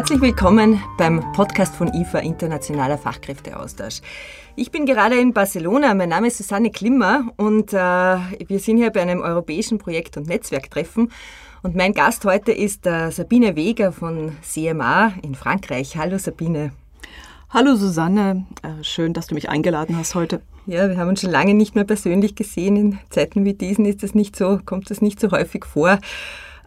Herzlich willkommen beim Podcast von IFA Internationaler Fachkräfteaustausch. Ich bin gerade in Barcelona. Mein Name ist Susanne Klimmer und äh, wir sind hier bei einem europäischen Projekt- und Netzwerktreffen. Und mein Gast heute ist äh, Sabine Weger von CMA in Frankreich. Hallo Sabine. Hallo Susanne, äh, schön, dass du mich eingeladen hast heute. Ja, wir haben uns schon lange nicht mehr persönlich gesehen. In Zeiten wie diesen ist das nicht so, kommt das nicht so häufig vor.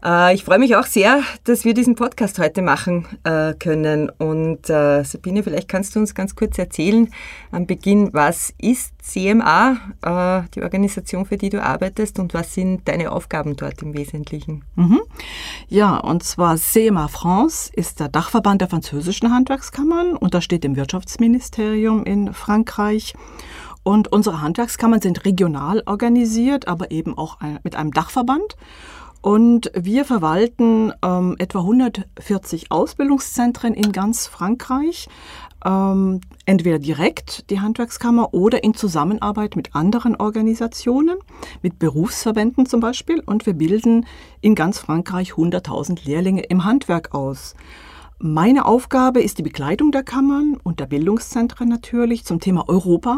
Äh, ich freue mich auch sehr, dass wir diesen Podcast heute machen äh, können. Und äh, Sabine, vielleicht kannst du uns ganz kurz erzählen am Beginn, was ist CMA, die Organisation, für die du arbeitest, und was sind deine Aufgaben dort im Wesentlichen? Mhm. Ja, und zwar CMA France ist der Dachverband der französischen Handwerkskammern, untersteht dem Wirtschaftsministerium in Frankreich. Und unsere Handwerkskammern sind regional organisiert, aber eben auch mit einem Dachverband. Und wir verwalten ähm, etwa 140 Ausbildungszentren in ganz Frankreich, ähm, entweder direkt die Handwerkskammer oder in Zusammenarbeit mit anderen Organisationen, mit Berufsverbänden zum Beispiel. Und wir bilden in ganz Frankreich 100.000 Lehrlinge im Handwerk aus. Meine Aufgabe ist die Begleitung der Kammern und der Bildungszentren natürlich zum Thema Europa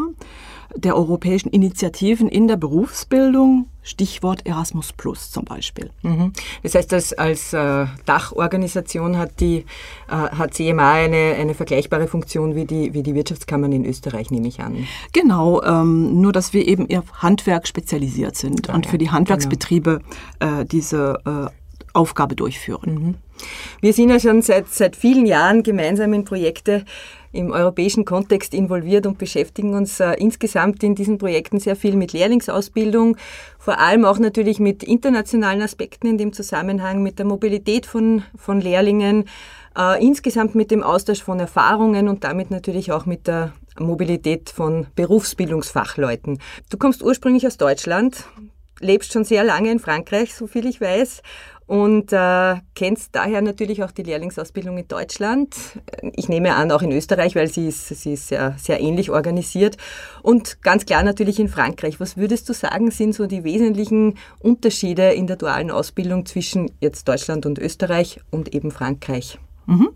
der europäischen Initiativen in der Berufsbildung, Stichwort Erasmus Plus zum Beispiel. Mhm. Das heißt, dass als äh, Dachorganisation hat die äh, hat CMA eine, eine vergleichbare Funktion wie die, wie die Wirtschaftskammern in Österreich, nehme ich an. Genau, ähm, nur dass wir eben auf Handwerk spezialisiert sind ah, und ja, für die Handwerksbetriebe genau. äh, diese äh, Aufgabe durchführen. Mhm. Wir sind ja schon seit, seit vielen Jahren gemeinsam in Projekte im europäischen Kontext involviert und beschäftigen uns äh, insgesamt in diesen Projekten sehr viel mit Lehrlingsausbildung, vor allem auch natürlich mit internationalen Aspekten in dem Zusammenhang, mit der Mobilität von, von Lehrlingen, äh, insgesamt mit dem Austausch von Erfahrungen und damit natürlich auch mit der Mobilität von Berufsbildungsfachleuten. Du kommst ursprünglich aus Deutschland, lebst schon sehr lange in Frankreich, so viel ich weiß, und äh, kennst daher natürlich auch die Lehrlingsausbildung in Deutschland. Ich nehme an, auch in Österreich, weil sie ist, sie ist sehr, sehr ähnlich organisiert. Und ganz klar natürlich in Frankreich. Was würdest du sagen, sind so die wesentlichen Unterschiede in der dualen Ausbildung zwischen jetzt Deutschland und Österreich und eben Frankreich? Mhm.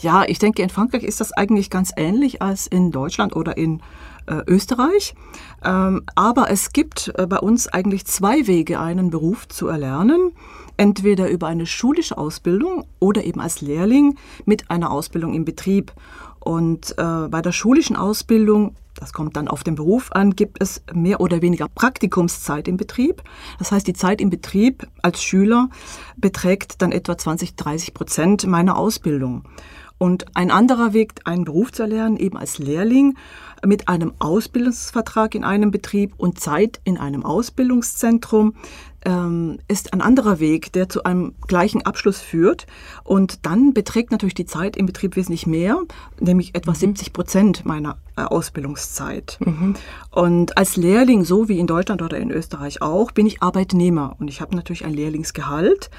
Ja, ich denke, in Frankreich ist das eigentlich ganz ähnlich als in Deutschland oder in äh, Österreich. Ähm, aber es gibt äh, bei uns eigentlich zwei Wege, einen Beruf zu erlernen. Entweder über eine schulische Ausbildung oder eben als Lehrling mit einer Ausbildung im Betrieb. Und äh, bei der schulischen Ausbildung, das kommt dann auf den Beruf an, gibt es mehr oder weniger Praktikumszeit im Betrieb. Das heißt, die Zeit im Betrieb als Schüler beträgt dann etwa 20, 30 Prozent meiner Ausbildung. Und ein anderer Weg, einen Beruf zu erlernen, eben als Lehrling, mit einem Ausbildungsvertrag in einem Betrieb und Zeit in einem Ausbildungszentrum ähm, ist ein anderer Weg, der zu einem gleichen Abschluss führt. Und dann beträgt natürlich die Zeit im Betrieb wesentlich mehr, nämlich etwa mhm. 70 Prozent meiner äh, Ausbildungszeit. Mhm. Und als Lehrling, so wie in Deutschland oder in Österreich auch, bin ich Arbeitnehmer und ich habe natürlich ein Lehrlingsgehalt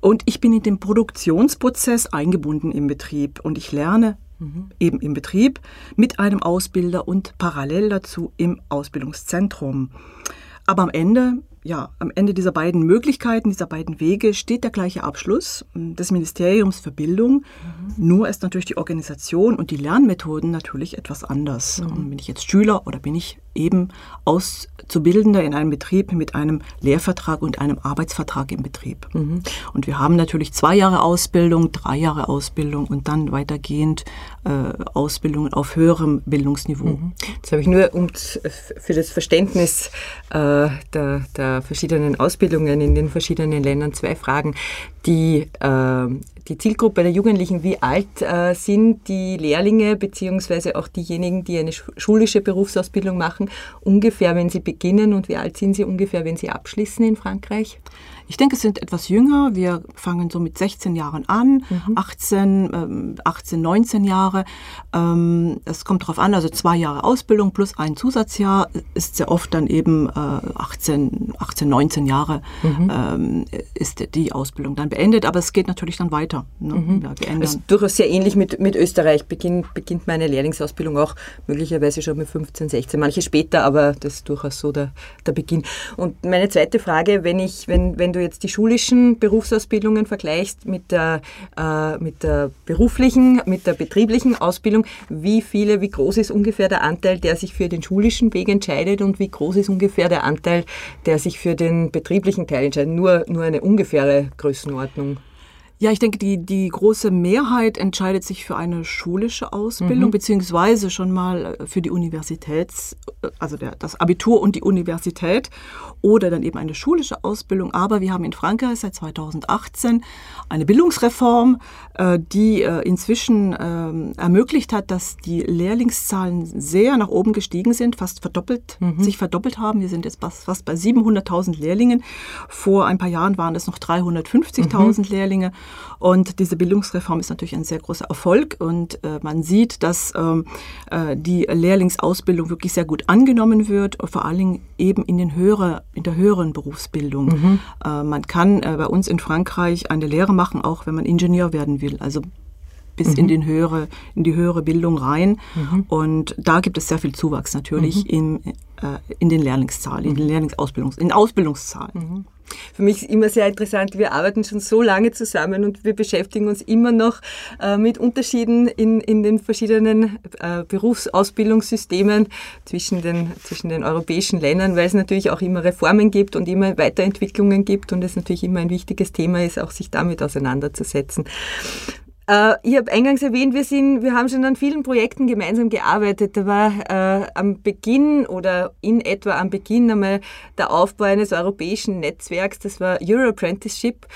und ich bin in den Produktionsprozess eingebunden im Betrieb und ich lerne mhm. eben im Betrieb mit einem Ausbilder und parallel dazu im Ausbildungszentrum. Aber am Ende ja, am Ende dieser beiden Möglichkeiten, dieser beiden Wege steht der gleiche Abschluss des Ministeriums für Bildung. Mhm. Nur ist natürlich die Organisation und die Lernmethoden natürlich etwas anders. Mhm. Bin ich jetzt Schüler oder bin ich eben Auszubildender in einem Betrieb mit einem Lehrvertrag und einem Arbeitsvertrag im Betrieb. Mhm. Und wir haben natürlich zwei Jahre Ausbildung, drei Jahre Ausbildung und dann weitergehend äh, Ausbildungen auf höherem Bildungsniveau. Mhm. Jetzt habe ich nur um, für das Verständnis äh, der, der verschiedenen Ausbildungen in den verschiedenen Ländern zwei Fragen. Die, äh, die Zielgruppe der Jugendlichen, wie alt äh, sind die Lehrlinge beziehungsweise auch diejenigen, die eine schulische Berufsausbildung machen, ungefähr, wenn sie beginnen und wie alt sind sie ungefähr, wenn sie abschließen in Frankreich? Ich denke, es sind etwas jünger. Wir fangen so mit 16 Jahren an, mhm. 18, 18, 19 Jahre. Ähm, es kommt darauf an, also zwei Jahre Ausbildung plus ein Zusatzjahr ist sehr oft dann eben 18, 18, 19 Jahre mhm. ähm, ist die Ausbildung dann beendet. Aber es geht natürlich dann weiter. Ne? Mhm. Ja, ist durchaus sehr ähnlich mit, mit Österreich. Beginn, beginnt meine Lehrlingsausbildung auch möglicherweise schon mit 15, 16, manche später, aber das ist durchaus so der, der Beginn. Und meine zweite Frage, wenn, ich, wenn, wenn du jetzt die schulischen Berufsausbildungen vergleichst mit der, äh, mit der beruflichen, mit der betrieblichen Ausbildung, wie viele, wie groß ist ungefähr der Anteil, der sich für den schulischen Weg entscheidet und wie groß ist ungefähr der Anteil, der sich für den betrieblichen Teil entscheidet? Nur, nur eine ungefähre Größenordnung. Ja, ich denke, die, die große Mehrheit entscheidet sich für eine schulische Ausbildung, mhm. beziehungsweise schon mal äh, für die Universitäts-, äh, also der, das Abitur und die Universität oder dann eben eine schulische Ausbildung. Aber wir haben in Frankreich seit 2018 eine Bildungsreform, äh, die inzwischen ähm, ermöglicht hat, dass die Lehrlingszahlen sehr nach oben gestiegen sind, fast verdoppelt, mhm. sich verdoppelt haben. Wir sind jetzt fast bei 700.000 Lehrlingen. Vor ein paar Jahren waren es noch 350.000 mhm. Lehrlinge. Und diese Bildungsreform ist natürlich ein sehr großer Erfolg und äh, man sieht, dass ähm, äh, die Lehrlingsausbildung wirklich sehr gut angenommen wird, vor allen Dingen eben in, den höhere, in der höheren Berufsbildung. Mhm. Äh, man kann äh, bei uns in Frankreich eine Lehre machen, auch wenn man Ingenieur werden will. Also bis mhm. in, den höhere, in die höhere Bildung rein. Mhm. Und da gibt es sehr viel Zuwachs natürlich mhm. in, äh, in den Lehrlingszahlen, in den mhm. Lehrlingsausbildungs, in Ausbildungszahlen. Für mich ist immer sehr interessant, wir arbeiten schon so lange zusammen und wir beschäftigen uns immer noch äh, mit Unterschieden in, in den verschiedenen äh, Berufsausbildungssystemen zwischen den, zwischen den europäischen Ländern, weil es natürlich auch immer Reformen gibt und immer Weiterentwicklungen gibt und es natürlich immer ein wichtiges Thema ist, auch sich damit auseinanderzusetzen. Äh, ich habe eingangs erwähnt, wir, sind, wir haben schon an vielen Projekten gemeinsam gearbeitet. Da war äh, am Beginn oder in etwa am Beginn einmal der Aufbau eines europäischen Netzwerks, das war Euro Apprenticeship.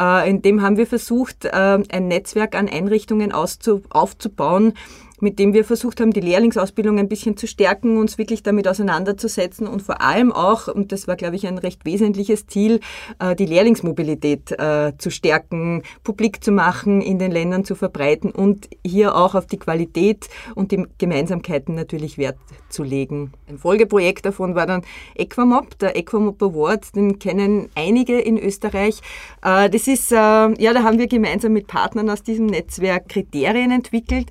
Äh, in dem haben wir versucht, äh, ein Netzwerk an Einrichtungen aufzubauen, mit dem wir versucht haben, die Lehrlingsausbildung ein bisschen zu stärken, uns wirklich damit auseinanderzusetzen und vor allem auch, und das war, glaube ich, ein recht wesentliches Ziel, äh, die Lehrlingsmobilität äh, zu stärken, publik zu machen, in den Ländern zu verbreiten und hier auch auf die Qualität und die Gemeinsamkeiten natürlich Wert zu legen. Ein Folgeprojekt davon war dann Equamob, der Equamob Award, den kennen einige in Österreich. Äh, das ist, ja, da haben wir gemeinsam mit Partnern aus diesem Netzwerk Kriterien entwickelt,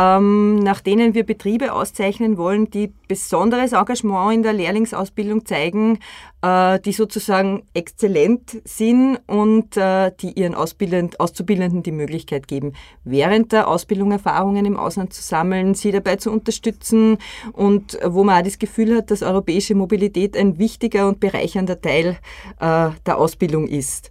ähm, nach denen wir Betriebe auszeichnen wollen, die besonderes Engagement in der Lehrlingsausbildung zeigen, äh, die sozusagen exzellent sind und äh, die ihren Auszubildenden die Möglichkeit geben, während der Ausbildung Erfahrungen im Ausland zu sammeln, sie dabei zu unterstützen und wo man auch das Gefühl hat, dass europäische Mobilität ein wichtiger und bereichernder Teil äh, der Ausbildung ist.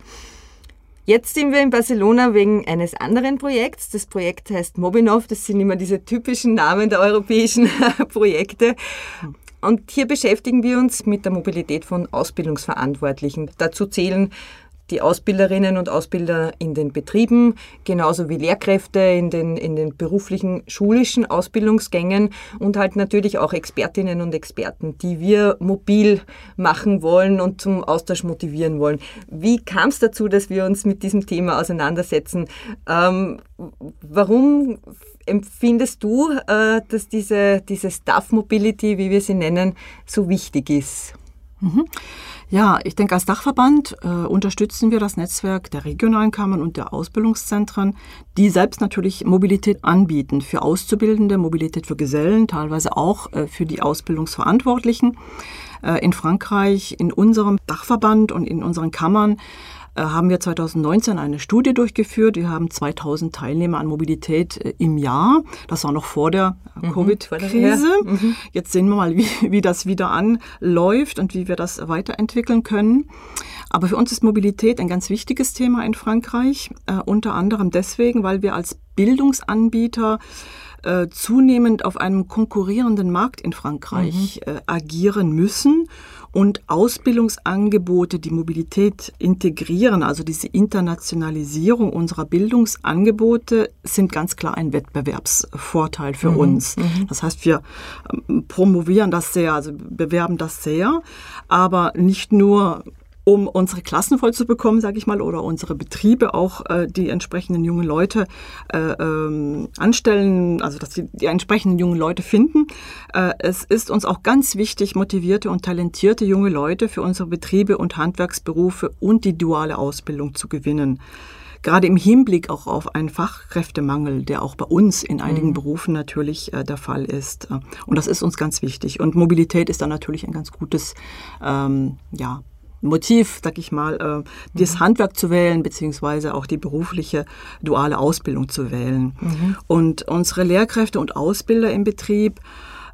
Jetzt sind wir in Barcelona wegen eines anderen Projekts. Das Projekt heißt Mobinov. Das sind immer diese typischen Namen der europäischen Projekte. Und hier beschäftigen wir uns mit der Mobilität von Ausbildungsverantwortlichen. Dazu zählen die Ausbilderinnen und Ausbilder in den Betrieben, genauso wie Lehrkräfte in den, in den beruflichen schulischen Ausbildungsgängen und halt natürlich auch Expertinnen und Experten, die wir mobil machen wollen und zum Austausch motivieren wollen. Wie kam es dazu, dass wir uns mit diesem Thema auseinandersetzen? Ähm, warum empfindest du, äh, dass diese, diese Staff Mobility, wie wir sie nennen, so wichtig ist? Mhm. Ja, ich denke, als Dachverband äh, unterstützen wir das Netzwerk der regionalen Kammern und der Ausbildungszentren, die selbst natürlich Mobilität anbieten für Auszubildende, Mobilität für Gesellen, teilweise auch äh, für die Ausbildungsverantwortlichen. Äh, in Frankreich, in unserem Dachverband und in unseren Kammern haben wir 2019 eine Studie durchgeführt. Wir haben 2000 Teilnehmer an Mobilität äh, im Jahr. Das war noch vor der äh, mhm, Covid-Krise. Mhm. Jetzt sehen wir mal, wie, wie das wieder anläuft und wie wir das weiterentwickeln können. Aber für uns ist Mobilität ein ganz wichtiges Thema in Frankreich, äh, unter anderem deswegen, weil wir als Bildungsanbieter äh, zunehmend auf einem konkurrierenden Markt in Frankreich mhm. äh, agieren müssen und Ausbildungsangebote, die Mobilität integrieren, also diese Internationalisierung unserer Bildungsangebote, sind ganz klar ein Wettbewerbsvorteil für mhm. uns. Mhm. Das heißt, wir ähm, promovieren das sehr, also bewerben das sehr, aber nicht nur um unsere Klassen voll zu bekommen, sage ich mal, oder unsere Betriebe auch äh, die entsprechenden jungen Leute äh, ähm, anstellen, also dass sie die entsprechenden jungen Leute finden. Äh, es ist uns auch ganz wichtig, motivierte und talentierte junge Leute für unsere Betriebe und Handwerksberufe und die duale Ausbildung zu gewinnen gerade im Hinblick auch auf einen Fachkräftemangel, der auch bei uns in einigen mhm. Berufen natürlich äh, der Fall ist. Und das ist uns ganz wichtig. Und Mobilität ist dann natürlich ein ganz gutes ähm, ja, Motiv, sag ich mal, äh, das mhm. Handwerk zu wählen, beziehungsweise auch die berufliche duale Ausbildung zu wählen. Mhm. Und unsere Lehrkräfte und Ausbilder im Betrieb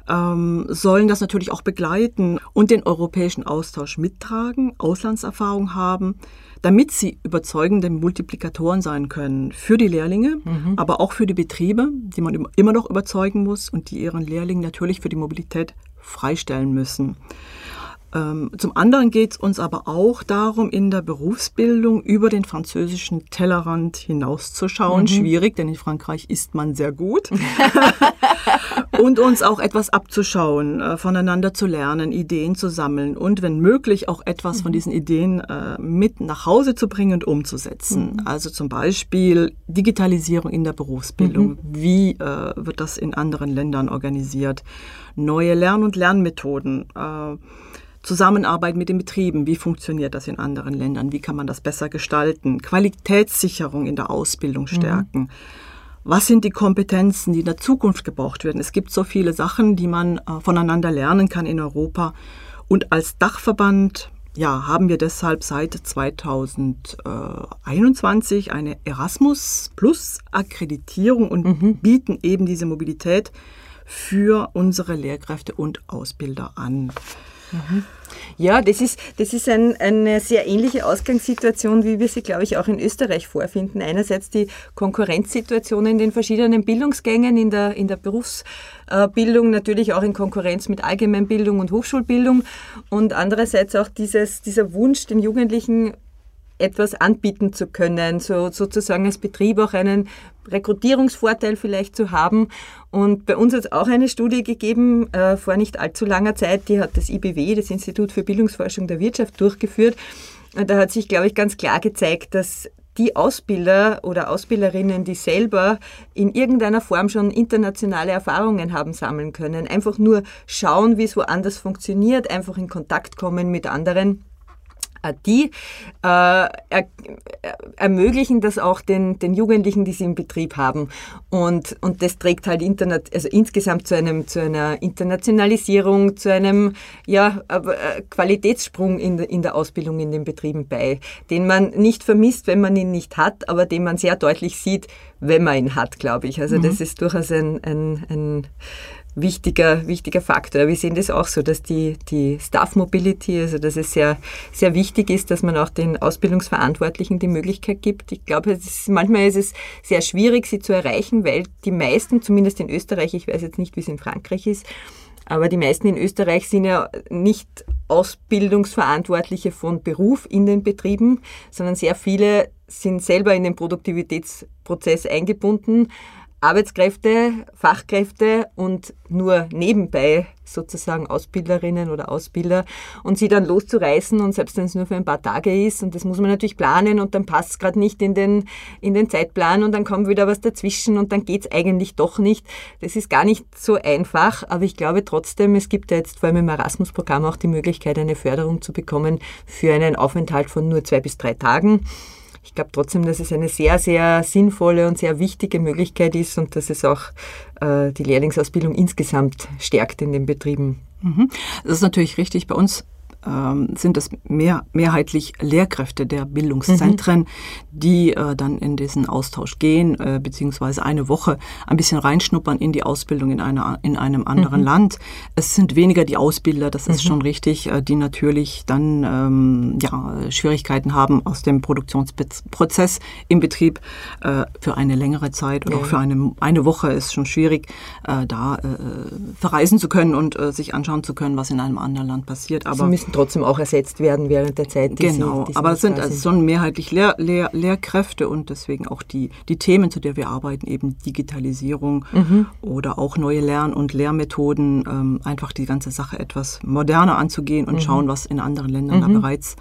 ähm, sollen das natürlich auch begleiten und den europäischen Austausch mittragen, Auslandserfahrung haben, damit sie überzeugende Multiplikatoren sein können für die Lehrlinge, mhm. aber auch für die Betriebe, die man immer noch überzeugen muss und die ihren Lehrlingen natürlich für die Mobilität freistellen müssen. Ähm, zum anderen geht es uns aber auch darum, in der Berufsbildung über den französischen Tellerrand hinauszuschauen. Mhm. Schwierig, denn in Frankreich isst man sehr gut. und uns auch etwas abzuschauen, äh, voneinander zu lernen, Ideen zu sammeln und wenn möglich auch etwas von mhm. diesen Ideen äh, mit nach Hause zu bringen und umzusetzen. Mhm. Also zum Beispiel Digitalisierung in der Berufsbildung. Mhm. Wie äh, wird das in anderen Ländern organisiert? Neue Lern- und Lernmethoden. Zusammenarbeit mit den Betrieben, wie funktioniert das in anderen Ländern, wie kann man das besser gestalten, Qualitätssicherung in der Ausbildung mhm. stärken. Mhm. Was sind die Kompetenzen, die in der Zukunft gebraucht werden? Es gibt so viele Sachen, die man äh, voneinander lernen kann in Europa. Und als Dachverband ja, haben wir deshalb seit 2021 eine Erasmus Plus Akkreditierung und mhm. bieten eben diese Mobilität für unsere Lehrkräfte und Ausbilder an. Mhm. Ja, das ist, das ist ein, eine sehr ähnliche Ausgangssituation, wie wir sie, glaube ich, auch in Österreich vorfinden. Einerseits die Konkurrenzsituation in den verschiedenen Bildungsgängen, in der, in der Berufsbildung, natürlich auch in Konkurrenz mit Allgemeinbildung und Hochschulbildung und andererseits auch dieses, dieser Wunsch, den Jugendlichen etwas anbieten zu können, so sozusagen als Betrieb auch einen Rekrutierungsvorteil vielleicht zu haben. Und bei uns hat es auch eine Studie gegeben, äh, vor nicht allzu langer Zeit, die hat das IBW, das Institut für Bildungsforschung der Wirtschaft, durchgeführt. Da hat sich, glaube ich, ganz klar gezeigt, dass die Ausbilder oder Ausbilderinnen, die selber in irgendeiner Form schon internationale Erfahrungen haben sammeln können, einfach nur schauen, wie es woanders funktioniert, einfach in Kontakt kommen mit anderen die äh, er, ermöglichen das auch den, den Jugendlichen, die sie im Betrieb haben. Und, und das trägt halt Internet, also insgesamt zu, einem, zu einer Internationalisierung, zu einem ja, äh, Qualitätssprung in, in der Ausbildung in den Betrieben bei, den man nicht vermisst, wenn man ihn nicht hat, aber den man sehr deutlich sieht, wenn man ihn hat, glaube ich. Also mhm. das ist durchaus ein, ein, ein wichtiger, wichtiger Faktor. Wir sehen das auch so, dass die, die Staff Mobility, also dass es sehr, sehr wichtig ist, dass man auch den Ausbildungsverantwortlichen die Möglichkeit gibt. Ich glaube, ist, manchmal ist es sehr schwierig, sie zu erreichen, weil die meisten, zumindest in Österreich, ich weiß jetzt nicht, wie es in Frankreich ist, aber die meisten in Österreich sind ja nicht Ausbildungsverantwortliche von Beruf in den Betrieben, sondern sehr viele sind selber in den Produktivitätsprozess eingebunden, Arbeitskräfte, Fachkräfte und nur nebenbei sozusagen Ausbilderinnen oder Ausbilder und sie dann loszureißen und selbst wenn es nur für ein paar Tage ist und das muss man natürlich planen und dann passt es gerade nicht in den, in den Zeitplan und dann kommt wieder was dazwischen und dann geht es eigentlich doch nicht. Das ist gar nicht so einfach, aber ich glaube trotzdem, es gibt ja jetzt vor allem im Erasmus-Programm auch die Möglichkeit, eine Förderung zu bekommen für einen Aufenthalt von nur zwei bis drei Tagen ich glaube trotzdem, dass es eine sehr, sehr sinnvolle und sehr wichtige Möglichkeit ist und dass es auch äh, die Lehrlingsausbildung insgesamt stärkt in den Betrieben. Mhm. Das ist natürlich richtig. Bei uns ähm, sind es mehr, mehrheitlich Lehrkräfte der Bildungszentren, mhm. die äh, dann in diesen Austausch gehen, äh, beziehungsweise eine Woche ein bisschen reinschnuppern in die Ausbildung in, einer, in einem anderen mhm. Land. Es sind weniger die Ausbilder, das ist mhm. schon richtig, äh, die natürlich dann ähm, ja, Schwierigkeiten haben aus dem Produktionsprozess im Betrieb äh, für eine längere Zeit oder ja. auch für eine, eine Woche ist schon schwierig, äh, da äh, verreisen zu können und sich anschauen zu können, was in einem anderen Land passiert. Aber trotzdem auch ersetzt werden während der Zeit. Die genau, sie, die aber es sind also schon mehrheitlich Lehr Lehr Lehrkräfte und deswegen auch die, die Themen, zu der wir arbeiten, eben Digitalisierung mhm. oder auch neue Lern- und Lehrmethoden, ähm, einfach die ganze Sache etwas moderner anzugehen und mhm. schauen, was in anderen Ländern da mhm. bereits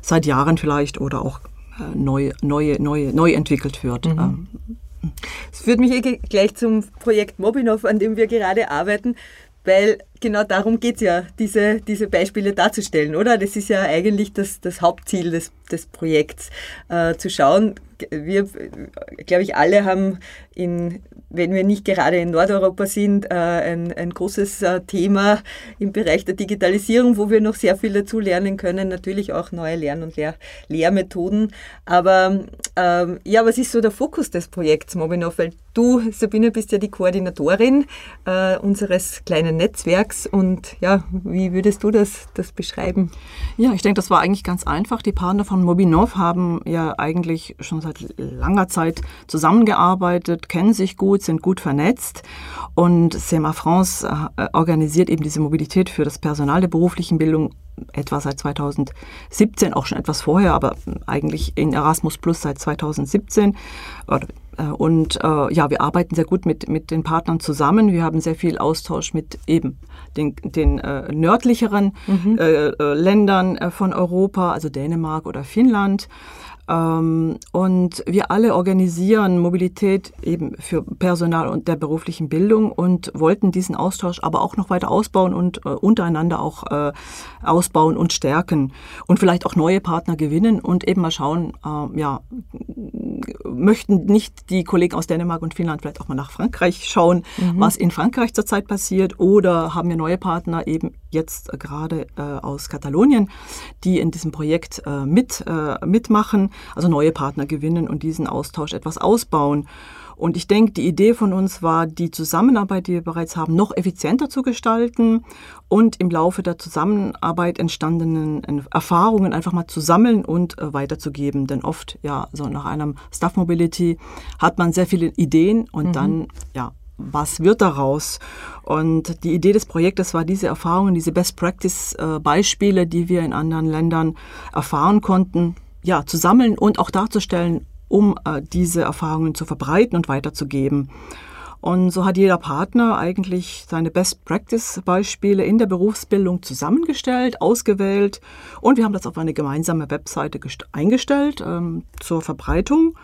seit Jahren vielleicht oder auch äh, neu, neu, neu, neu entwickelt wird. Mhm. Ähm, das führt mich eh gleich zum Projekt Mobinov, an dem wir gerade arbeiten, weil genau darum geht es ja, diese, diese Beispiele darzustellen, oder? Das ist ja eigentlich das, das Hauptziel des, des Projekts, äh, zu schauen. Wir, glaube ich, alle haben in wenn wir nicht gerade in Nordeuropa sind, äh, ein, ein großes äh, Thema im Bereich der Digitalisierung, wo wir noch sehr viel dazu lernen können. Natürlich auch neue Lern- und Lehr Lehrmethoden. Aber ähm, ja, was ist so der Fokus des Projekts Mobinov? Weil du, Sabine, bist ja die Koordinatorin äh, unseres kleinen Netzwerks. Und ja, wie würdest du das, das beschreiben? Ja, ich denke, das war eigentlich ganz einfach. Die Partner von Mobinov haben ja eigentlich schon seit langer Zeit zusammengearbeitet, kennen sich gut sind gut vernetzt. Und CMA France äh, organisiert eben diese Mobilität für das Personal der beruflichen Bildung etwa seit 2017, auch schon etwas vorher, aber eigentlich in Erasmus Plus seit 2017. Äh, und äh, ja, wir arbeiten sehr gut mit, mit den Partnern zusammen. Wir haben sehr viel Austausch mit eben den, den äh, nördlicheren mhm. äh, äh Ländern von Europa, also Dänemark oder Finnland. Ähm, und wir alle organisieren Mobilität eben für Personal und der beruflichen Bildung und wollten diesen Austausch aber auch noch weiter ausbauen und äh, untereinander auch äh, ausbauen und stärken und vielleicht auch neue Partner gewinnen und eben mal schauen, äh, ja, möchten nicht die Kollegen aus Dänemark und Finnland vielleicht auch mal nach Frankreich schauen, mhm. was in Frankreich zurzeit passiert oder haben wir neue Partner eben jetzt gerade äh, aus Katalonien, die in diesem Projekt äh, mit, äh, mitmachen also neue Partner gewinnen und diesen Austausch etwas ausbauen. Und ich denke, die Idee von uns war, die Zusammenarbeit, die wir bereits haben, noch effizienter zu gestalten und im Laufe der Zusammenarbeit entstandenen Erfahrungen einfach mal zu sammeln und äh, weiterzugeben. Denn oft, ja, so nach einem Staff Mobility hat man sehr viele Ideen und mhm. dann, ja, was wird daraus? Und die Idee des Projektes war, diese Erfahrungen, diese Best Practice äh, Beispiele, die wir in anderen Ländern erfahren konnten, ja, zu sammeln und auch darzustellen, um äh, diese Erfahrungen zu verbreiten und weiterzugeben. Und so hat jeder Partner eigentlich seine Best-Practice-Beispiele in der Berufsbildung zusammengestellt, ausgewählt und wir haben das auf eine gemeinsame Webseite eingestellt ähm, zur Verbreitung.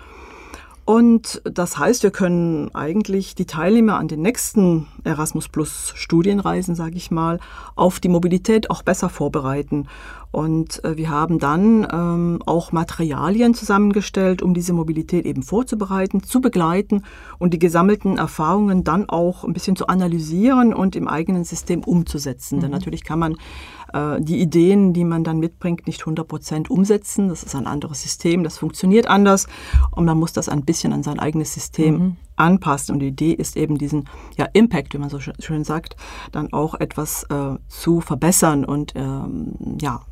Und das heißt, wir können eigentlich die Teilnehmer an den nächsten Erasmus Plus Studienreisen, sage ich mal, auf die Mobilität auch besser vorbereiten. Und äh, wir haben dann ähm, auch Materialien zusammengestellt, um diese Mobilität eben vorzubereiten, zu begleiten und die gesammelten Erfahrungen dann auch ein bisschen zu analysieren und im eigenen System umzusetzen. Mhm. Denn natürlich kann man äh, die Ideen, die man dann mitbringt, nicht 100 Prozent umsetzen. Das ist ein anderes System, das funktioniert anders und man muss das ein bisschen an sein eigenes System mhm. anpassen. Und die Idee ist eben diesen ja, Impact, wie man so schön sagt, dann auch etwas äh, zu verbessern und ähm, ja,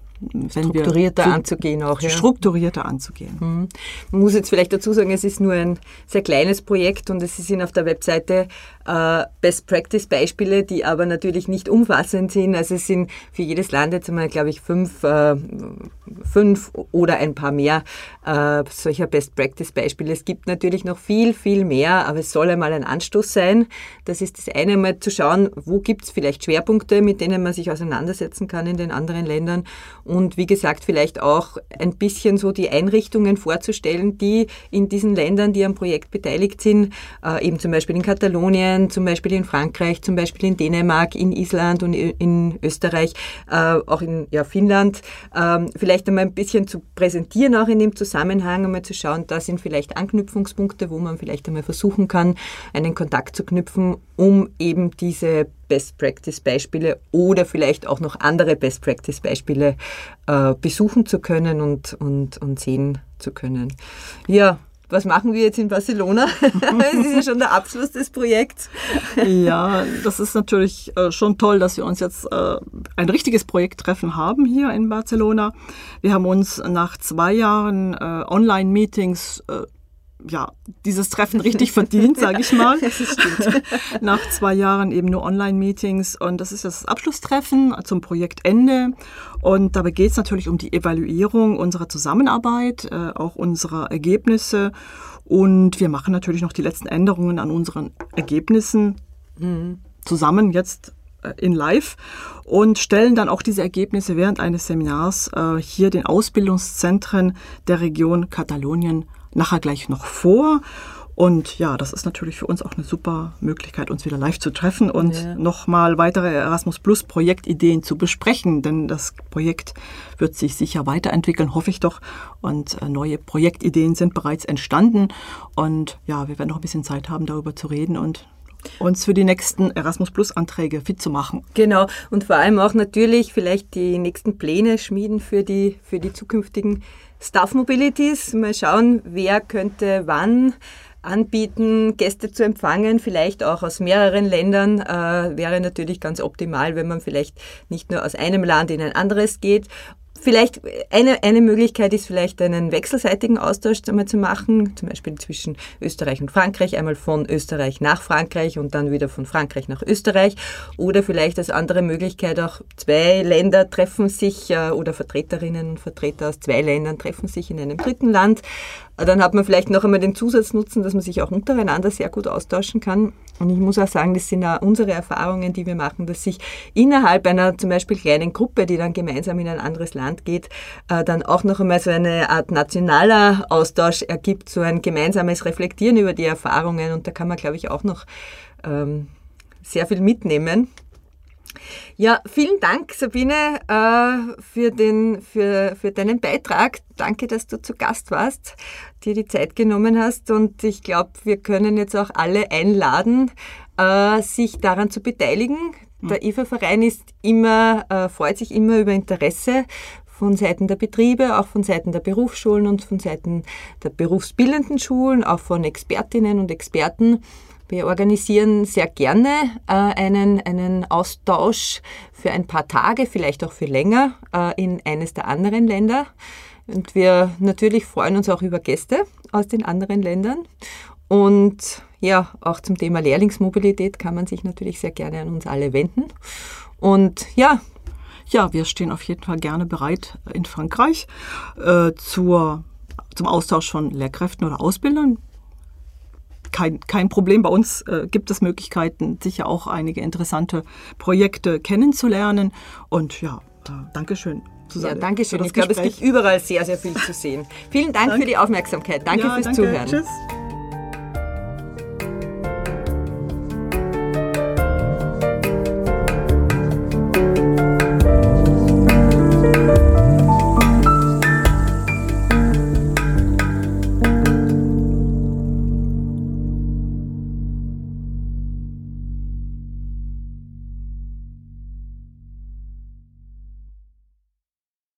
strukturierter anzugehen auch. Ja. Strukturierter anzugehen. Mhm. Man muss jetzt vielleicht dazu sagen, es ist nur ein sehr kleines Projekt und es sind auf der Webseite äh, Best Practice Beispiele, die aber natürlich nicht umfassend sind. Also es sind für jedes Land jetzt einmal, glaube ich, fünf, äh, fünf oder ein paar mehr äh, solcher Best Practice Beispiele. Es gibt natürlich noch viel, viel mehr, aber es soll einmal ein Anstoß sein. Das ist das eine, mal zu schauen, wo gibt es vielleicht Schwerpunkte, mit denen man sich auseinandersetzen kann in den anderen Ländern und wie gesagt, vielleicht auch ein bisschen so die Einrichtungen vorzustellen, die in diesen Ländern, die am Projekt beteiligt sind, äh, eben zum Beispiel in Katalonien, zum Beispiel in Frankreich, zum Beispiel in Dänemark, in Island und in Österreich, äh, auch in ja, Finnland, äh, vielleicht einmal ein bisschen zu präsentieren, auch in dem Zusammenhang, einmal zu schauen, da sind vielleicht Anknüpfungspunkte, wo man vielleicht einmal versuchen kann, einen Kontakt zu knüpfen, um eben diese Best-Practice-Beispiele oder vielleicht auch noch andere Best-Practice-Beispiele äh, besuchen zu können und, und, und sehen zu können. Ja, was machen wir jetzt in Barcelona? Es ist ja schon der Abschluss des Projekts. Ja, das ist natürlich äh, schon toll, dass wir uns jetzt äh, ein richtiges Projekttreffen haben hier in Barcelona. Wir haben uns nach zwei Jahren äh, Online-Meetings ja, dieses Treffen richtig verdient, sage ich mal. Nach zwei Jahren eben nur Online-Meetings. Und das ist das Abschlusstreffen zum Projektende. Und dabei geht es natürlich um die Evaluierung unserer Zusammenarbeit, äh, auch unserer Ergebnisse. Und wir machen natürlich noch die letzten Änderungen an unseren Ergebnissen mhm. zusammen jetzt äh, in Live und stellen dann auch diese Ergebnisse während eines Seminars äh, hier den Ausbildungszentren der Region Katalonien nachher gleich noch vor. Und ja, das ist natürlich für uns auch eine super Möglichkeit, uns wieder live zu treffen und ja. nochmal weitere Erasmus Plus Projektideen zu besprechen. Denn das Projekt wird sich sicher weiterentwickeln, hoffe ich doch. Und äh, neue Projektideen sind bereits entstanden. Und ja, wir werden noch ein bisschen Zeit haben, darüber zu reden und uns für die nächsten Erasmus Plus Anträge fit zu machen. Genau und vor allem auch natürlich vielleicht die nächsten Pläne schmieden für die für die zukünftigen Staff Mobilities. Mal schauen, wer könnte wann anbieten, Gäste zu empfangen, vielleicht auch aus mehreren Ländern, äh, wäre natürlich ganz optimal, wenn man vielleicht nicht nur aus einem Land in ein anderes geht Vielleicht eine, eine Möglichkeit ist vielleicht einen wechselseitigen Austausch einmal zu machen, zum Beispiel zwischen Österreich und Frankreich, einmal von Österreich nach Frankreich und dann wieder von Frankreich nach Österreich. Oder vielleicht als andere Möglichkeit auch zwei Länder treffen sich äh, oder Vertreterinnen und Vertreter aus zwei Ländern treffen sich in einem dritten Land dann hat man vielleicht noch einmal den Zusatznutzen, dass man sich auch untereinander sehr gut austauschen kann. Und ich muss auch sagen, das sind auch unsere Erfahrungen, die wir machen, dass sich innerhalb einer zum Beispiel kleinen Gruppe, die dann gemeinsam in ein anderes Land geht, äh, dann auch noch einmal so eine Art nationaler Austausch ergibt, so ein gemeinsames Reflektieren über die Erfahrungen. Und da kann man, glaube ich, auch noch ähm, sehr viel mitnehmen. Ja, vielen Dank, Sabine, äh, für, den, für, für deinen Beitrag. Danke, dass du zu Gast warst, dir die Zeit genommen hast. Und ich glaube, wir können jetzt auch alle einladen, äh, sich daran zu beteiligen. Der IFA-Verein ist immer, äh, freut sich immer über Interesse von Seiten der Betriebe, auch von Seiten der Berufsschulen und von Seiten der berufsbildenden Schulen, auch von Expertinnen und Experten. Wir organisieren sehr gerne äh, einen, einen Austausch für ein paar Tage, vielleicht auch für länger, äh, in eines der anderen Länder. Und wir natürlich freuen uns auch über Gäste aus den anderen Ländern. Und ja, auch zum Thema Lehrlingsmobilität kann man sich natürlich sehr gerne an uns alle wenden. Und ja, ja, wir stehen auf jeden Fall gerne bereit in Frankreich äh, zur, zum Austausch von Lehrkräften oder Ausbildern kein, kein Problem. Bei uns äh, gibt es Möglichkeiten, sicher auch einige interessante Projekte kennenzulernen. Und ja, äh, Dankeschön. Susanne, ja, danke schön. Ich glaube, es gibt überall sehr, sehr viel zu sehen. Vielen Dank danke. für die Aufmerksamkeit. Danke ja, fürs danke. Zuhören. Tschüss.